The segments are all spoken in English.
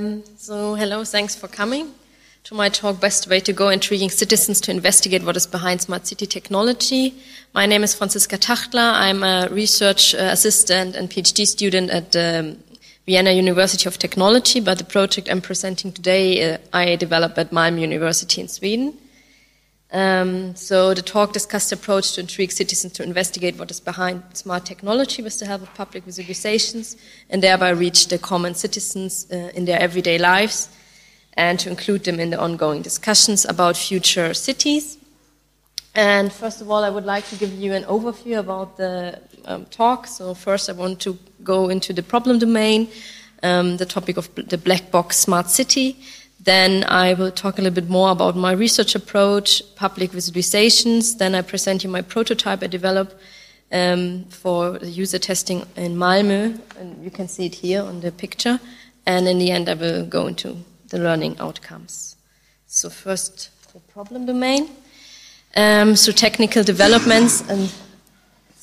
So, hello, thanks for coming to my talk, Best Way to Go, Intriguing Citizens to Investigate What is Behind Smart City Technology. My name is Franziska Tachtler. I'm a research uh, assistant and PhD student at the um, Vienna University of Technology, but the project I'm presenting today uh, I developed at Malmö University in Sweden. Um, so the talk discussed approach to intrigue citizens to investigate what is behind smart technology with the help of public visualizations and thereby reach the common citizens uh, in their everyday lives and to include them in the ongoing discussions about future cities. And first of all, I would like to give you an overview about the um, talk. So first I want to go into the problem domain, um, the topic of the black box smart city, then I will talk a little bit more about my research approach, public visualizations. Then I present you my prototype I developed um, for the user testing in Malmö, and you can see it here on the picture. And in the end, I will go into the learning outcomes. So first, the problem domain. Um, so technical developments and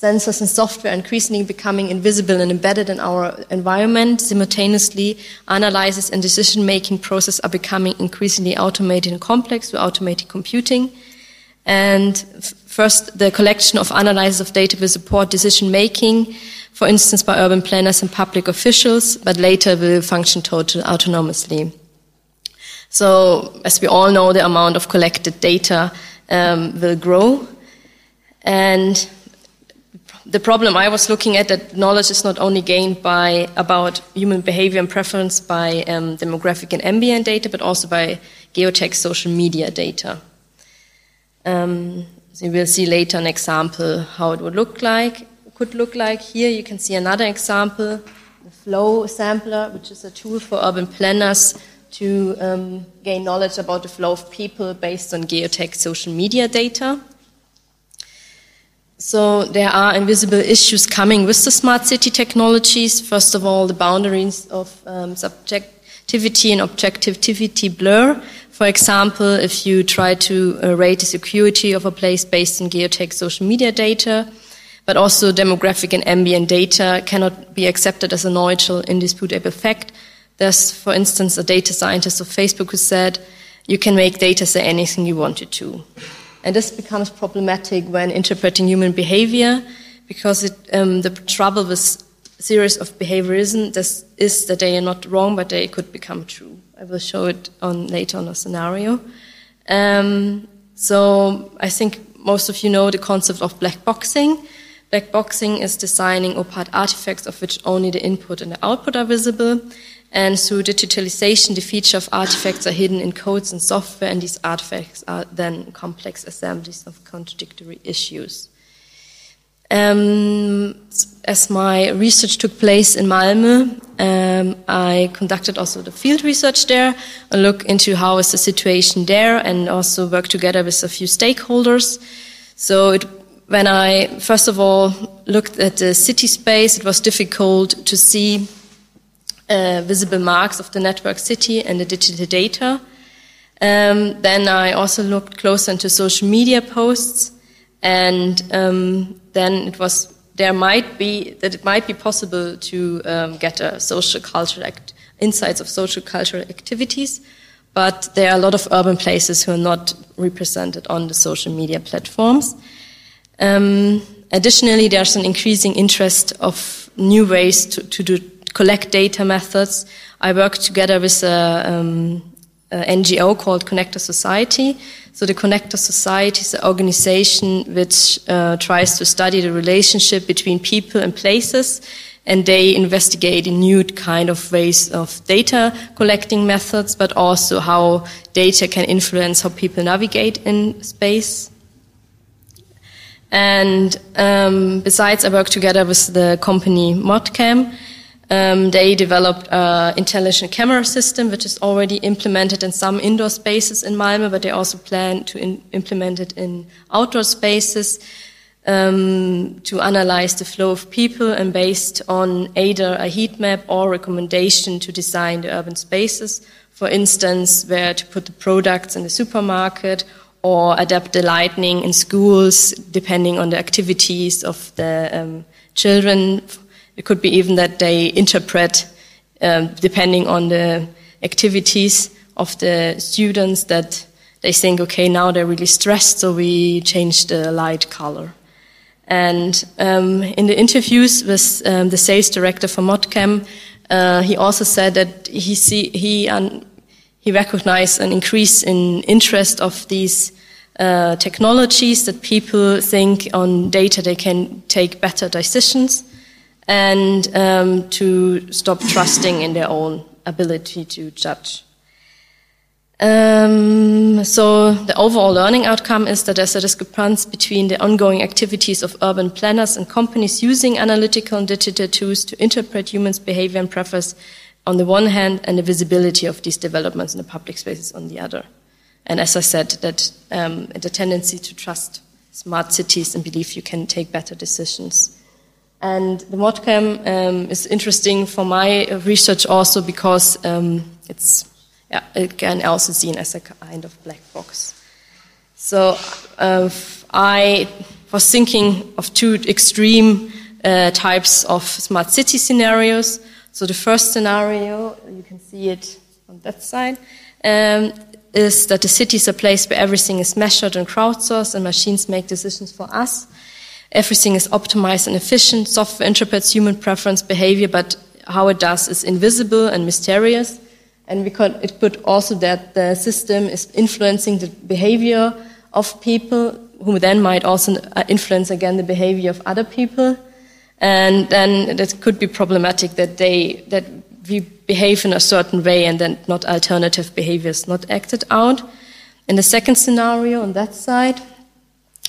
sensors and software increasingly becoming invisible and embedded in our environment. Simultaneously, analysis and decision making process are becoming increasingly automated and complex through automated computing. And first, the collection of analysis of data will support decision making, for instance, by urban planners and public officials, but later will function totally autonomously. So, as we all know, the amount of collected data um, will grow. And the problem I was looking at that knowledge is not only gained by about human behavior and preference by um, demographic and ambient data, but also by geotagged social media data. Um, so will see later an example how it would look like. Could look like here. You can see another example, the Flow Sampler, which is a tool for urban planners to um, gain knowledge about the flow of people based on geotagged social media data. So there are invisible issues coming with the smart city technologies. First of all, the boundaries of um, subjectivity and objectivity blur. For example, if you try to uh, rate the security of a place based on geotagged social media data, but also demographic and ambient data cannot be accepted as a neutral, indisputable fact. There's, for instance, a data scientist of Facebook who said, you can make data say anything you want it to. And this becomes problematic when interpreting human behavior because it, um, the trouble with theories of behaviorism this is that they are not wrong, but they could become true. I will show it on later on a scenario. Um, so I think most of you know the concept of black boxing. Black boxing is designing opaque artifacts of which only the input and the output are visible. And through digitalization, the feature of artifacts are hidden in codes and software, and these artifacts are then complex assemblies of contradictory issues. Um, as my research took place in Malmö, um, I conducted also the field research there, a look into how is the situation there, and also worked together with a few stakeholders. So it, when I first of all looked at the city space, it was difficult to see uh, visible marks of the network city and the digital data. Um, then I also looked closer into social media posts, and um, then it was there might be that it might be possible to um, get a social cultural act, insights of social cultural activities, but there are a lot of urban places who are not represented on the social media platforms. Um, additionally, there's an increasing interest of new ways to, to do collect data methods. I work together with a, um, a NGO called Connector Society. So the Connector Society is an organization which uh, tries to study the relationship between people and places, and they investigate in new kind of ways of data collecting methods, but also how data can influence how people navigate in space. And um, besides, I work together with the company Modcam, um, they developed an intelligent camera system, which is already implemented in some indoor spaces in Malmö, but they also plan to in, implement it in outdoor spaces um, to analyze the flow of people and based on either a heat map or recommendation to design the urban spaces. For instance, where to put the products in the supermarket or adapt the lighting in schools depending on the activities of the um, children it could be even that they interpret, um, depending on the activities of the students that they think, okay, now they're really stressed, so we change the light color. And um, in the interviews with um, the sales director for Modcam, uh, he also said that he see he un, he recognized an increase in interest of these uh, technologies that people think on data they can take better decisions and um, to stop trusting in their own ability to judge. Um, so the overall learning outcome is that there's a discrepancy between the ongoing activities of urban planners and companies using analytical and digital tools to interpret humans' behavior and preference on the one hand, and the visibility of these developments in the public spaces on the other. And as I said, that um, the tendency to trust smart cities and believe you can take better decisions. And the ModCam um, is interesting for my research also because um, it's yeah, it can also seen as a kind of black box. So uh, I was thinking of two extreme uh, types of smart city scenarios. So the first scenario, you can see it on that side, um, is that the city is a place where everything is measured and crowdsourced and machines make decisions for us. Everything is optimized and efficient. Software interprets human preference behavior, but how it does is invisible and mysterious. And we could, it could also that the system is influencing the behavior of people, who then might also uh, influence again the behavior of other people. And then it could be problematic that they that we behave in a certain way and then not alternative behaviors not acted out. In the second scenario on that side,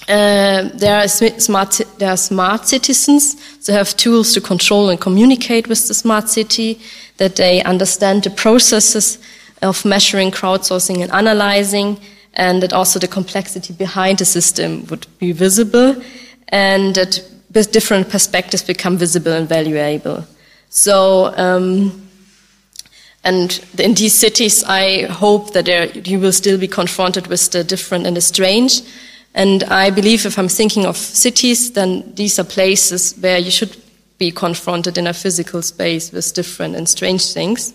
uh, there are smart there are smart citizens. They have tools to control and communicate with the smart city. That they understand the processes of measuring, crowdsourcing, and analyzing, and that also the complexity behind the system would be visible, and that different perspectives become visible and valuable. So. Um, and in these cities, I hope that there, you will still be confronted with the different and the strange, and I believe if I'm thinking of cities, then these are places where you should be confronted in a physical space with different and strange things.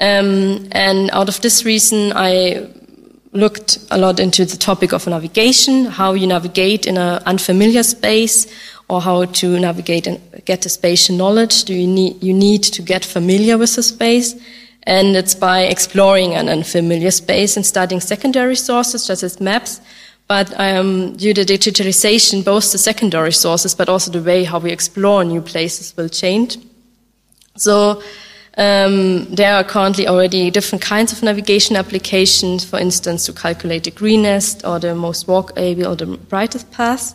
Um, and out of this reason, I looked a lot into the topic of navigation, how you navigate in an unfamiliar space, or how to navigate and get the spatial knowledge. Do you need, you need to get familiar with the space? And it's by exploring an unfamiliar space and studying secondary sources, such as maps, but um, due to digitalization, both the secondary sources, but also the way how we explore new places will change. So um, there are currently already different kinds of navigation applications, for instance, to calculate the greenest or the most walkable or the brightest path.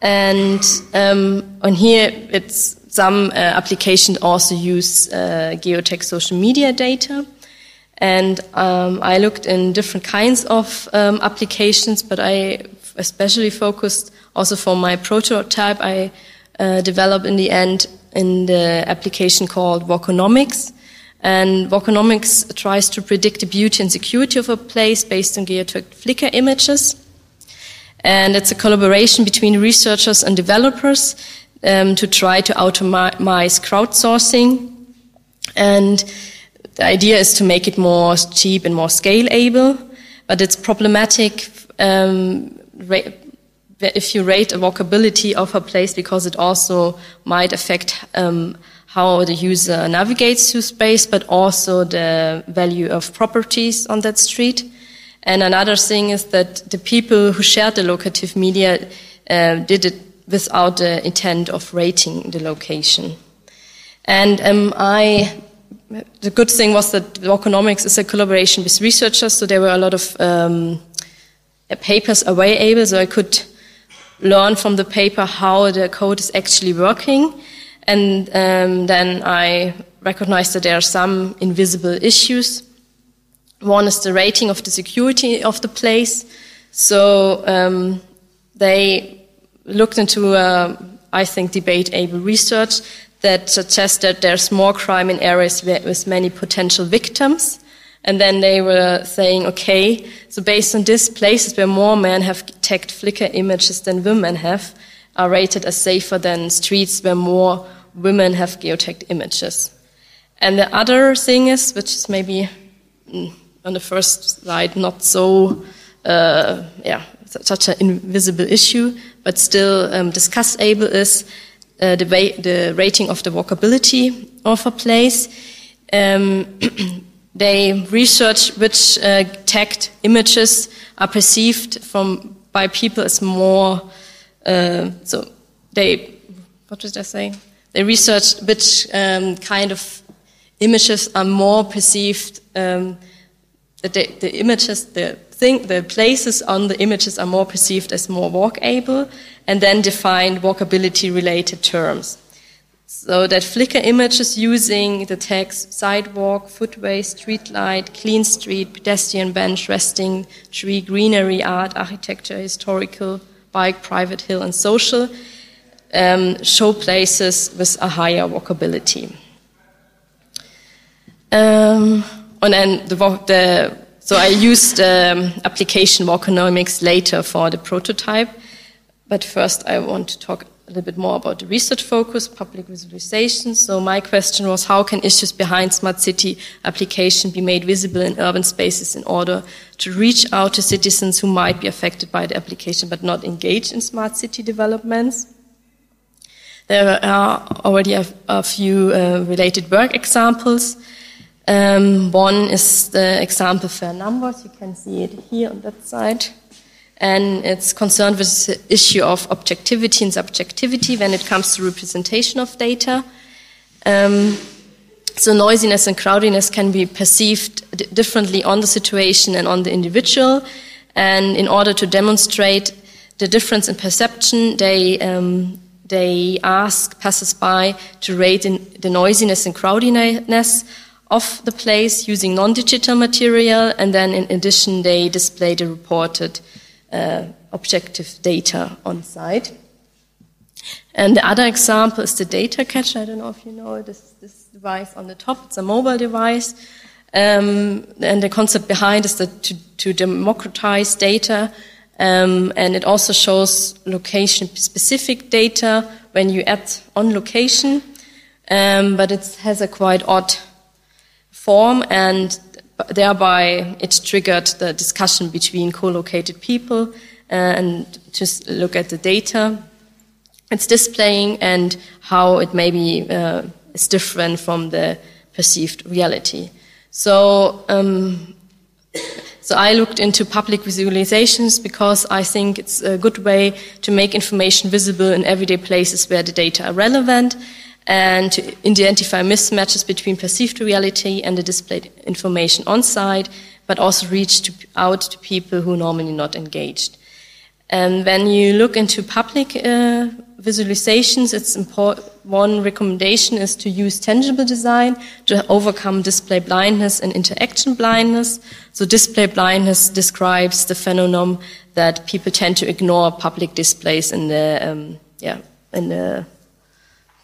And um, on here, it's some uh, applications also use uh, geotagged social media data. And um, I looked in different kinds of um, applications, but I especially focused also for my prototype I uh, developed in the end in the application called Walkonomics. And Walkonomics tries to predict the beauty and security of a place based on geotagged Flickr images. And it's a collaboration between researchers and developers um, to try to automate crowdsourcing. And the idea is to make it more cheap and more scalable, but it's problematic um, if you rate a walkability of a place because it also might affect um, how the user navigates through space, but also the value of properties on that street. And another thing is that the people who shared the locative media uh, did it without the intent of rating the location. And um, I the good thing was that Walkonomics is a collaboration with researchers, so there were a lot of um, papers available, so I could learn from the paper how the code is actually working. And um, then I recognized that there are some invisible issues. One is the rating of the security of the place. So um, they looked into, uh, I think, debate-able research that suggests that there's more crime in areas with many potential victims. And then they were saying, okay, so based on this, places where more men have tagged Flickr images than women have are rated as safer than streets where more women have geotagged images. And the other thing is, which is maybe mm, on the first slide not so, uh, yeah, such an invisible issue, but still um, discussable is uh, the, the, rating of the walkability of a place. Um, they research which uh, tagged images are perceived from by people as more. Uh, so they, what did I say? They research which um, kind of images are more perceived. Um, the, the images, the thing, the places on the images are more perceived as more walkable, and then defined walkability related terms. So that Flickr images using the tags sidewalk, footway, street light, clean street, pedestrian bench, resting tree, greenery, art, architecture, historical, bike, private hill, and social um, show places with a higher walkability. Um, and then the, the, so I used um, application walkonomics later for the prototype. But first, I want to talk a little bit more about the research focus, public visualization. So my question was, how can issues behind smart city application be made visible in urban spaces in order to reach out to citizens who might be affected by the application but not engage in smart city developments? There are already a, a few uh, related work examples. Um, one is the example for numbers. You can see it here on that side and it's concerned with the issue of objectivity and subjectivity when it comes to representation of data. Um, so noisiness and crowdiness can be perceived differently on the situation and on the individual. And in order to demonstrate the difference in perception, they um, they ask passers-by to rate the noisiness and crowdiness of the place using non-digital material, and then in addition they display the reported uh, objective data on site. And the other example is the data catcher. I don't know if you know this, this device on the top. It's a mobile device. Um, and the concept behind is that to, to democratize data. Um, and it also shows location specific data when you add on location. Um, but it has a quite odd form and thereby it triggered the discussion between co-located people uh, and just look at the data it's displaying and how it maybe uh, is different from the perceived reality. So, um, so I looked into public visualizations because I think it's a good way to make information visible in everyday places where the data are relevant and to identify mismatches between perceived reality and the displayed information on site, but also reach to, out to people who are normally not engaged. And when you look into public uh, visualizations, it's important. One recommendation is to use tangible design to overcome display blindness and interaction blindness. So display blindness describes the phenomenon that people tend to ignore public displays in the um, yeah in the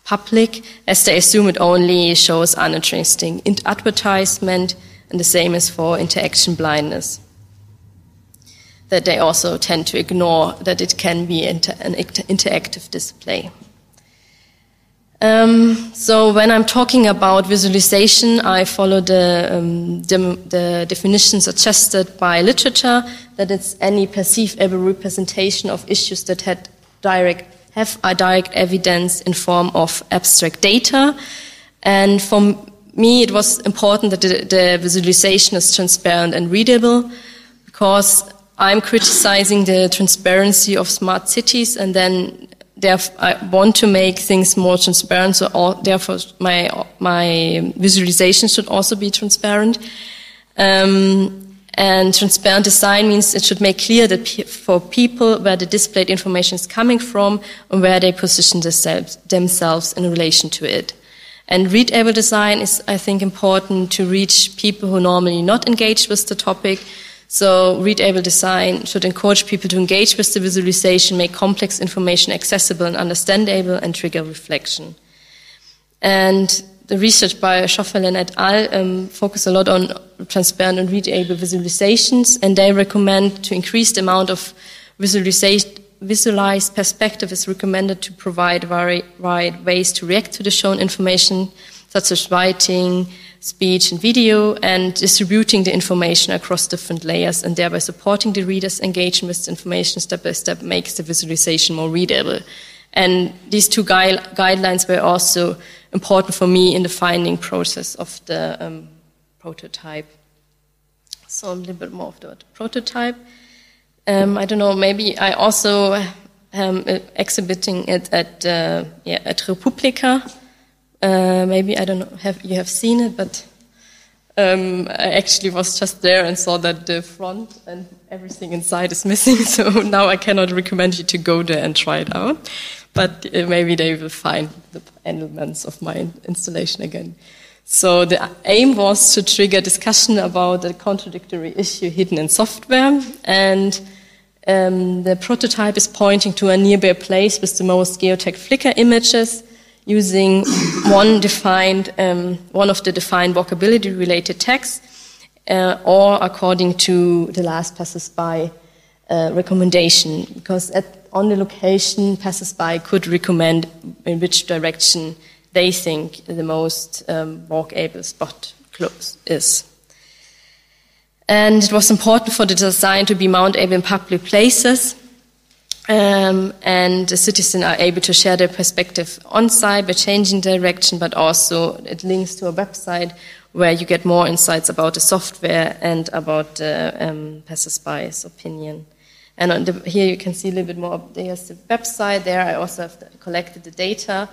public, as they assume it only shows uninteresting in advertisement, and the same is for interaction blindness. That they also tend to ignore that it can be inter an interactive display. Um, so when I'm talking about visualization, I follow the, um, the, definition suggested by literature that it's any perceivable representation of issues that had direct have a direct evidence in form of abstract data. And for me, it was important that the, the visualization is transparent and readable because I'm criticizing the transparency of smart cities and then I want to make things more transparent, so all, therefore my my visualization should also be transparent. Um, and transparent design means it should make clear that for people where the displayed information is coming from and where they position themselves in relation to it. And readable design is, I think, important to reach people who normally not engage with the topic. So readable design should encourage people to engage with the visualization, make complex information accessible and understandable, and trigger reflection. And the research by Schoffelen et al. Um, focus a lot on transparent and readable visualizations, and they recommend to increase the amount of visualized perspective is recommended to provide varied ways to react to the shown information, such as writing, speech, and video, and distributing the information across different layers, and thereby supporting the reader's engagement with the information step by step makes the visualization more readable. And these two gui- guidelines were also important for me in the finding process of the um, prototype. So a little bit more of the prototype. Um, I don't know. Maybe I also am exhibiting it at uh, yeah, at re:publica. Uh, maybe I don't know. Have you have seen it? But um, I actually was just there and saw that the front and everything inside is missing. So now I cannot recommend you to go there and try it out. But uh, maybe they will find the elements of my installation again. So the aim was to trigger discussion about the contradictory issue hidden in software and um, the prototype is pointing to a nearby place with the most geotag Flickr images using one defined, um, one of the defined walkability related tags, uh, or according to the last passers-by uh, recommendation, because at, on the location, passers-by could recommend in which direction they think the most um, walkable spot close is. And it was important for the design to be mountable in public places. Um, and the citizens are able to share their perspective on site by changing direction, but also it links to a website where you get more insights about the software and about the um, passers-by's opinion. And the, here you can see a little bit more. There's the website there. I also have collected the data,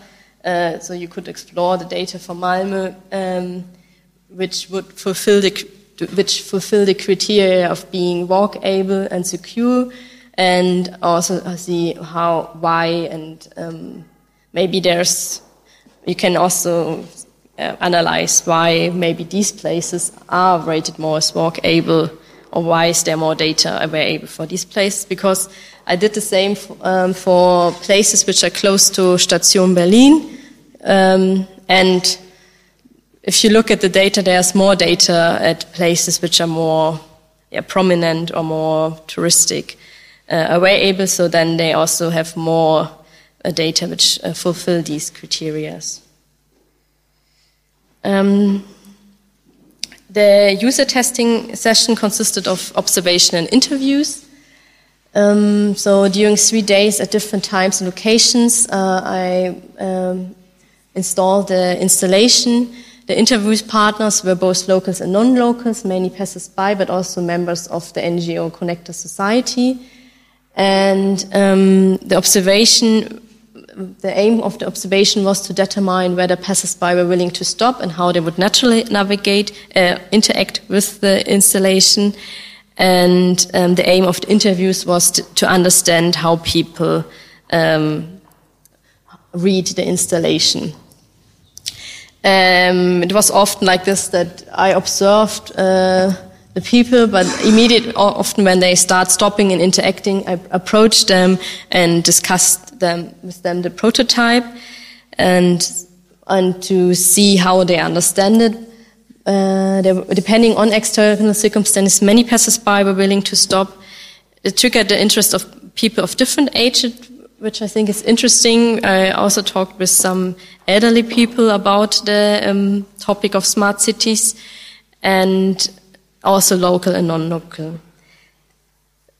uh, so you could explore the data for Malmö, um, which would fulfill the which fulfill the criteria of being walkable and secure, and also see how, why, and um, maybe there's, you can also uh, analyze why maybe these places are rated more as walkable, or why is there more data available for these places, because I did the same um, for places which are close to Station Berlin, um, and if you look at the data, there's more data at places which are more yeah, prominent or more touristic uh, available, so then they also have more uh, data which uh, fulfill these criteria. Um, the user testing session consisted of observation and interviews. Um, so during three days at different times and locations, uh, I um, installed the installation the interview partners were both locals and non-locals, many passers-by, but also members of the NGO Connector Society. And um, the observation, the aim of the observation was to determine whether passers-by were willing to stop and how they would naturally navigate, uh, interact with the installation. And um, the aim of the interviews was to, to understand how people um, read the installation. Um, it was often like this that I observed uh, the people, but immediately, often when they start stopping and interacting, I approached them and discussed them with them the prototype, and and to see how they understand it. Uh, depending on external circumstances, many passers-by were willing to stop. It triggered the interest of people of different ages which I think is interesting. I also talked with some elderly people about the um, topic of smart cities and also local and non-local.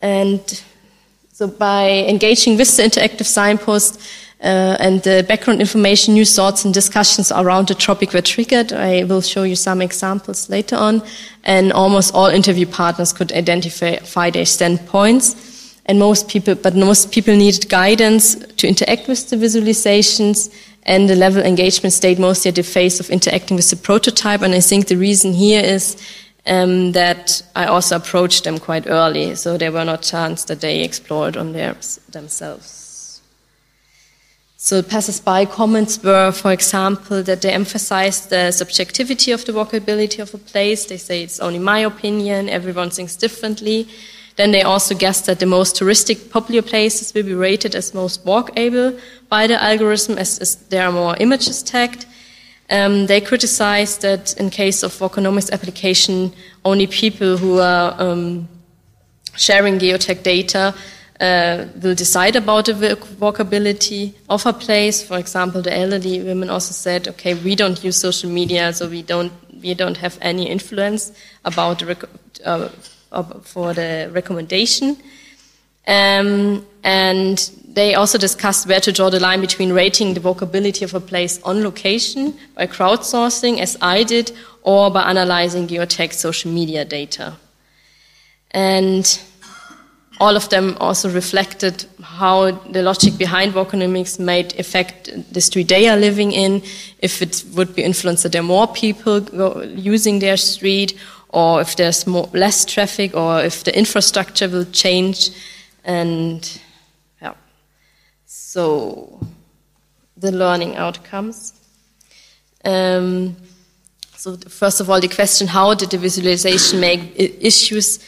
And so by engaging with the interactive signpost uh, and the background information, new thoughts and discussions around the topic were triggered. I will show you some examples later on. And almost all interview partners could identify their standpoints and most people, but most people needed guidance to interact with the visualizations, and the level engagement stayed mostly at the phase of interacting with the prototype. And I think the reason here is um, that I also approached them quite early, so there were not chance that they explored on their, themselves. So passers-by comments were, for example, that they emphasized the subjectivity of the walkability of a place. They say it's only my opinion, everyone thinks differently. Then they also guessed that the most touristic popular places will be rated as most walkable by the algorithm as, as there are more images tagged. Um, they criticized that in case of walkonomics application, only people who are um, sharing geotag data uh, will decide about the walkability of a place. For example, the elderly women also said, okay, we don't use social media, so we don't we don't have any influence about the uh, for the recommendation. Um, and they also discussed where to draw the line between rating the walkability of a place on location by crowdsourcing, as I did, or by analyzing geotagged social media data. And all of them also reflected how the logic behind walkonomics might affect the street they are living in, if it would be influenced that there are more people using their street, or if there's more, less traffic, or if the infrastructure will change. And so the learning outcomes. Um, so first of all, the question, how did the visualization make issues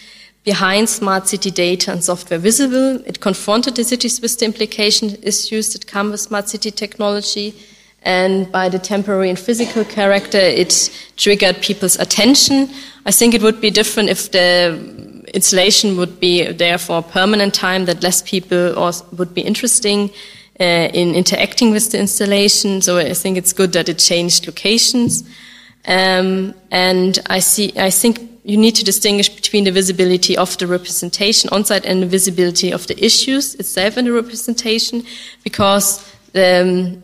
behind smart city data and software visible? It confronted the cities with the implication issues that come with smart city technology. And by the temporary and physical character, it triggered people's attention. I think it would be different if the installation would be there for permanent time, that less people would be interesting uh, in interacting with the installation. So I think it's good that it changed locations. Um, and I see, I think you need to distinguish between the visibility of the representation on site and the visibility of the issues itself in the representation, because um,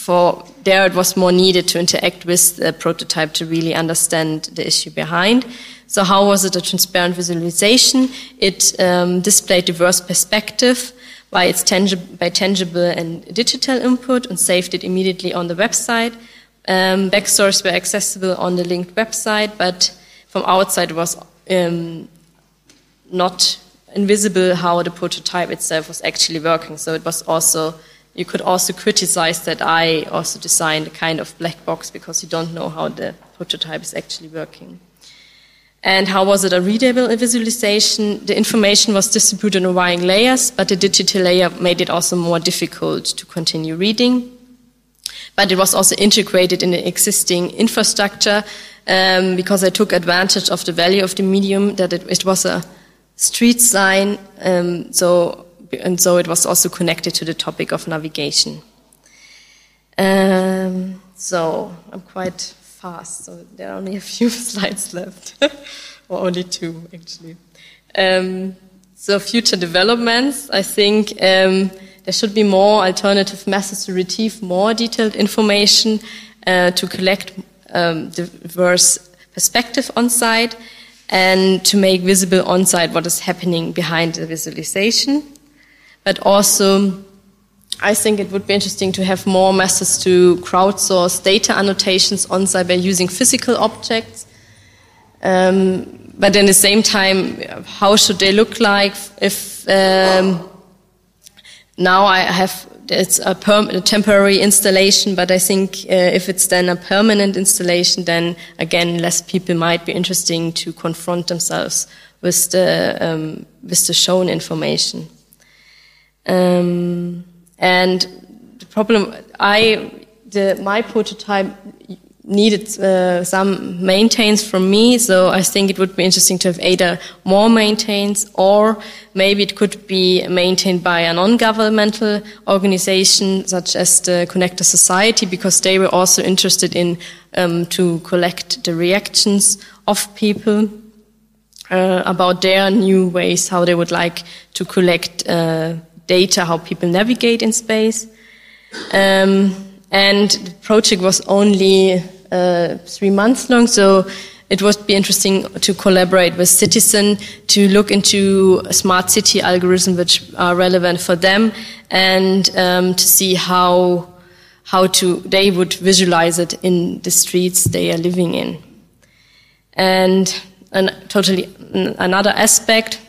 for there it was more needed to interact with the prototype to really understand the issue behind. So how was it a transparent visualization? It um, displayed diverse perspective by its tangible, by tangible and digital input and saved it immediately on the website. Um, backstories were accessible on the linked website, but from outside it was um, not invisible how the prototype itself was actually working. So it was also you could also criticize that I also designed a kind of black box because you don't know how the prototype is actually working. And how was it a readable visualization? The information was distributed in a varying layers, but the digital layer made it also more difficult to continue reading. But it was also integrated in the existing infrastructure um, because I took advantage of the value of the medium that it, it was a street sign. Um, so and so it was also connected to the topic of navigation. Um, so I'm quite fast, so there are only a few slides left, or only two actually. Um, so future developments, I think um, there should be more alternative methods to retrieve more detailed information uh, to collect um, diverse perspective on site and to make visible on site what is happening behind the visualization. But also I think it would be interesting to have more methods to crowdsource data annotations on site by using physical objects. Um, but at the same time, how should they look like if um, now I have it's a, a, temporary installation, but I think uh, if it's then a permanent installation, then again less people might be interesting to confront themselves with the um, with the shown information. Um, and the problem, I, the, my prototype needed uh, some maintains from me, so I think it would be interesting to have either more maintains or maybe it could be maintained by a non-governmental organization such as the Connector Society because they were also interested in um, to collect the reactions of people uh, about their new ways, how they would like to collect uh, data, how people navigate in space. Um, and the project was only uh, three months long, so it would be interesting to collaborate with Citizen to look into smart city algorithms which are relevant for them and um, to see how how to they would visualize it in the streets they are living in. And an, totally another aspect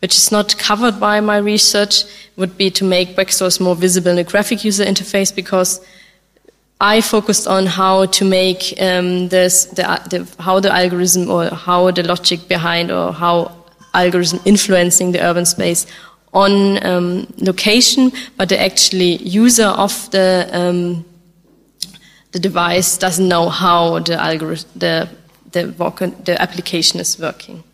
which is not covered by my research, would be to make Backstories more visible in the graphic user interface because I focused on how to make um, this, the, the, how the algorithm or how the logic behind or how algorithm influencing the urban space on um, location, but the actually user of the um, the device doesn't know how the algorithm the the, the application is working.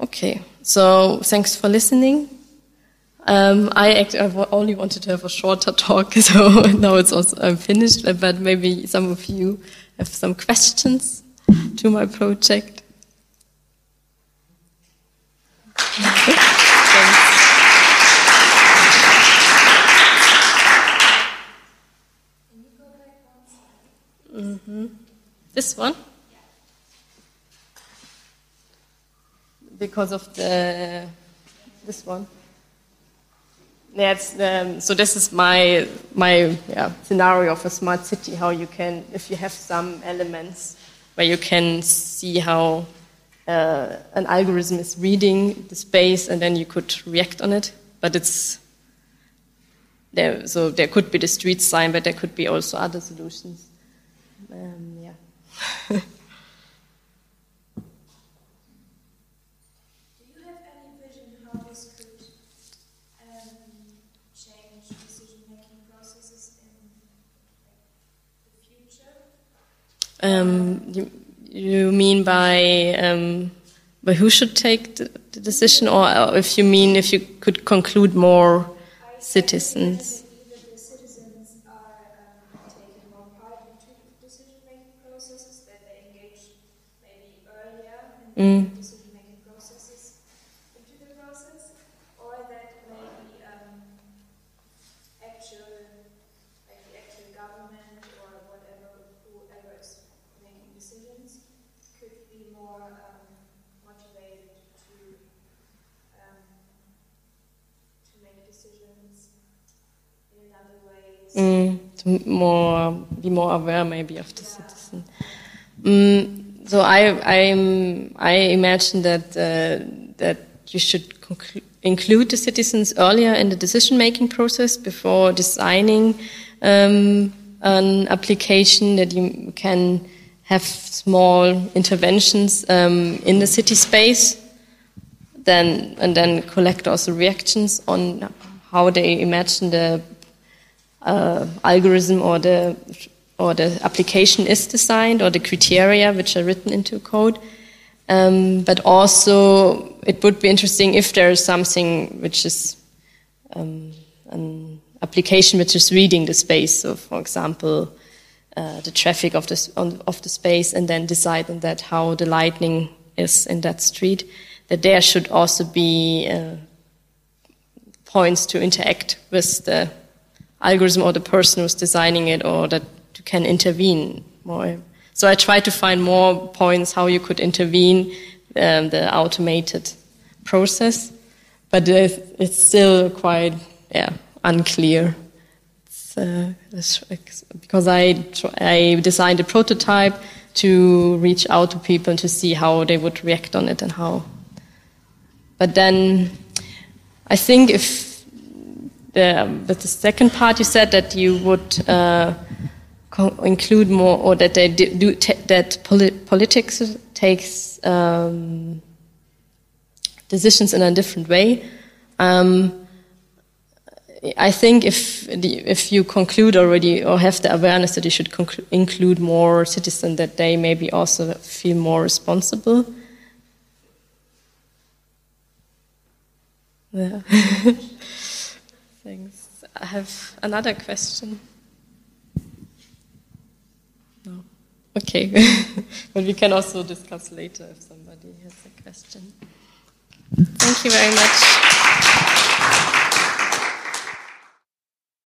Okay. So thanks for listening. Um, I, act, I only wanted to have a shorter talk, so now it's also I'm finished. But maybe some of you have some questions to my project. Mm-hmm. This one? Because of the this one. Yeah, um, so this is my my yeah, scenario of a smart city. How you can, if you have some elements where you can see how uh, an algorithm is reading the space, and then you could react on it. But it's there, so there could be the street sign, but there could be also other solutions. Um, yeah. Um, you, you, mean by um, by who should take the, the decision, or, if you mean if you could conclude more citizens? Mm. Mm, to more be more aware maybe of the citizen. Mm, so I I'm, I imagine that uh, that you should include the citizens earlier in the decision making process before designing um, an application that you can have small interventions um, in the city space then and then collect also reactions on how they imagine the uh, algorithm or the or the application is designed or the criteria which are written into code. Um, but also, it would be interesting if there is something which is um, an application which is reading the space. So, for example, uh, the traffic of the of the space, and then decide on that how the lighting is in that street. That there should also be uh, points to interact with the algorithm or the person who's designing it or that you can intervene more. So I try to find more points how you could intervene um, the automated process, but it's still quite yeah unclear. Uh, because I I designed a prototype to reach out to people and to see how they would react on it and how. But then I think if the, but the second part, you said that you would uh, include more, or that they do that polit politics takes um, decisions in a different way. Um, I think if the, if you conclude already or have the awareness that you should include more citizens, that they maybe also feel more responsible. Yeah. Thanks. I have another question. No. Okay. but we can also discuss later if somebody has a question. Thank you very much.